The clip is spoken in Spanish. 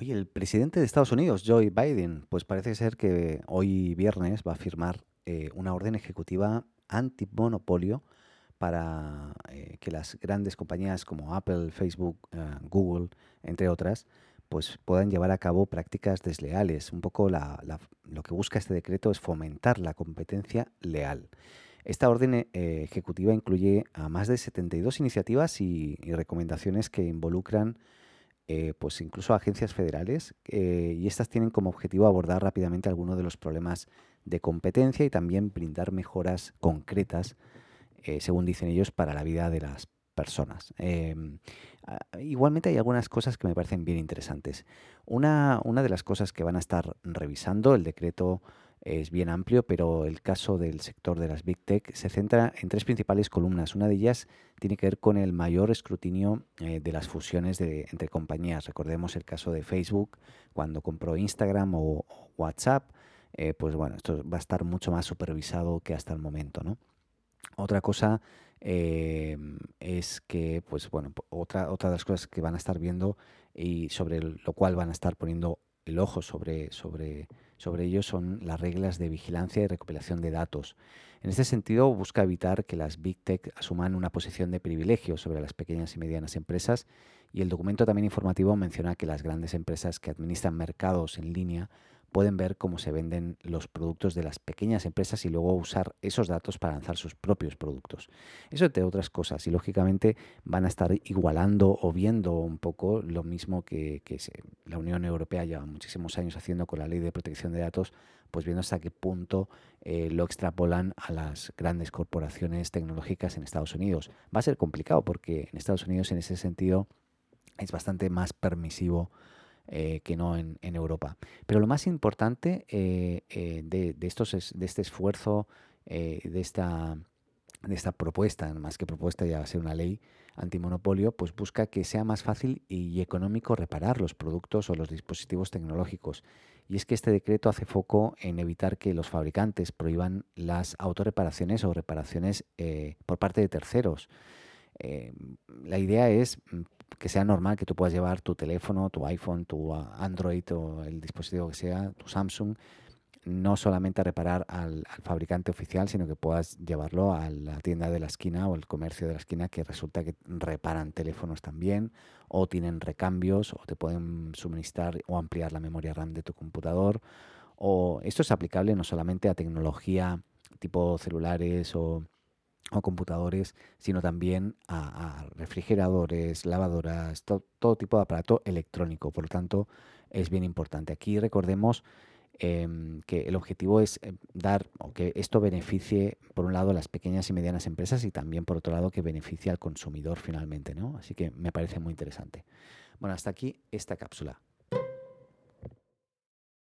Oye, el presidente de Estados Unidos, Joe Biden, pues parece ser que hoy viernes va a firmar eh, una orden ejecutiva antimonopolio para eh, que las grandes compañías como Apple, Facebook, eh, Google, entre otras, pues puedan llevar a cabo prácticas desleales. Un poco la- lo que busca este decreto es fomentar la competencia leal. Esta orden ejecutiva incluye a más de 72 iniciativas y recomendaciones que involucran eh, pues incluso agencias federales eh, y estas tienen como objetivo abordar rápidamente algunos de los problemas de competencia y también brindar mejoras concretas eh, según dicen ellos, para la vida de las personas. Em, igualmente hay algunas cosas que me parecen bien interesantes. Una, una de las cosas que van a estar revisando, el decreto es bien amplio, pero el caso del sector de las Big Tech se centra en tres principales columnas. Una de ellas tiene que ver con el mayor escrutinio eh, de las fusiones de- entre compañías. Recordemos el caso de Facebook cuando compró Instagram o, WhatsApp. eh, pues bueno, esto va a estar mucho más supervisado que hasta el momento, ¿no? Otra cosa eh, es que, pues bueno, otra, otra de las cosas que van a estar viendo y sobre lo cual van a estar poniendo el ojo sobre, sobre, sobre ello son las reglas de vigilancia y recopilación de datos. En este sentido, busca evitar que las Big Tech asuman una posición de privilegio sobre las pequeñas y medianas empresas y el documento también informativo menciona que las grandes empresas que administran mercados en línea pueden ver cómo se venden los productos de las pequeñas empresas y luego usar esos datos para lanzar sus propios productos. Eso entre otras cosas. Y lógicamente van a estar igualando o viendo un poco lo mismo que, la Unión Europea lleva muchísimos años haciendo con la ley de protección de datos, pues viendo hasta qué punto eh, lo extrapolan a las grandes corporaciones tecnológicas en Estados Unidos. Va a ser complicado porque en Estados Unidos en ese sentido es bastante más permisivo eh, que no en, Europa. Pero lo más importante eh, eh, de, este esfuerzo, eh, de, esta, propuesta, más que propuesta ya va a ser una ley antimonopolio, pues busca que sea más fácil y económico reparar los productos o los dispositivos tecnológicos. Y es que este decreto hace foco en evitar que los fabricantes prohíban las autorreparaciones o reparaciones por parte de terceros. La idea es mm, que sea normal que tú puedas llevar tu teléfono, tu iPhone, tu ah, Android o el dispositivo que sea, tu Samsung, no solamente a reparar al, al fabricante oficial, sino que puedas llevarlo a la tienda de la esquina o el comercio de la esquina que resulta que reparan teléfonos también o tienen recambios o te pueden suministrar o ampliar la memoria RAM de tu computador. O esto es aplicable no solamente a tecnología tipo celulares o o computadores, sino también a, refrigeradores, lavadoras, to- todo tipo de aparato electrónico. Por lo tanto, es bien importante. Aquí recordemos em, que el objetivo es eh, dar que esto beneficie, por un lado, a las pequeñas y medianas empresas y también, por otro lado, que beneficie al consumidor finalmente, ¿no? Así que me parece muy interesante. Bueno, hasta aquí esta cápsula.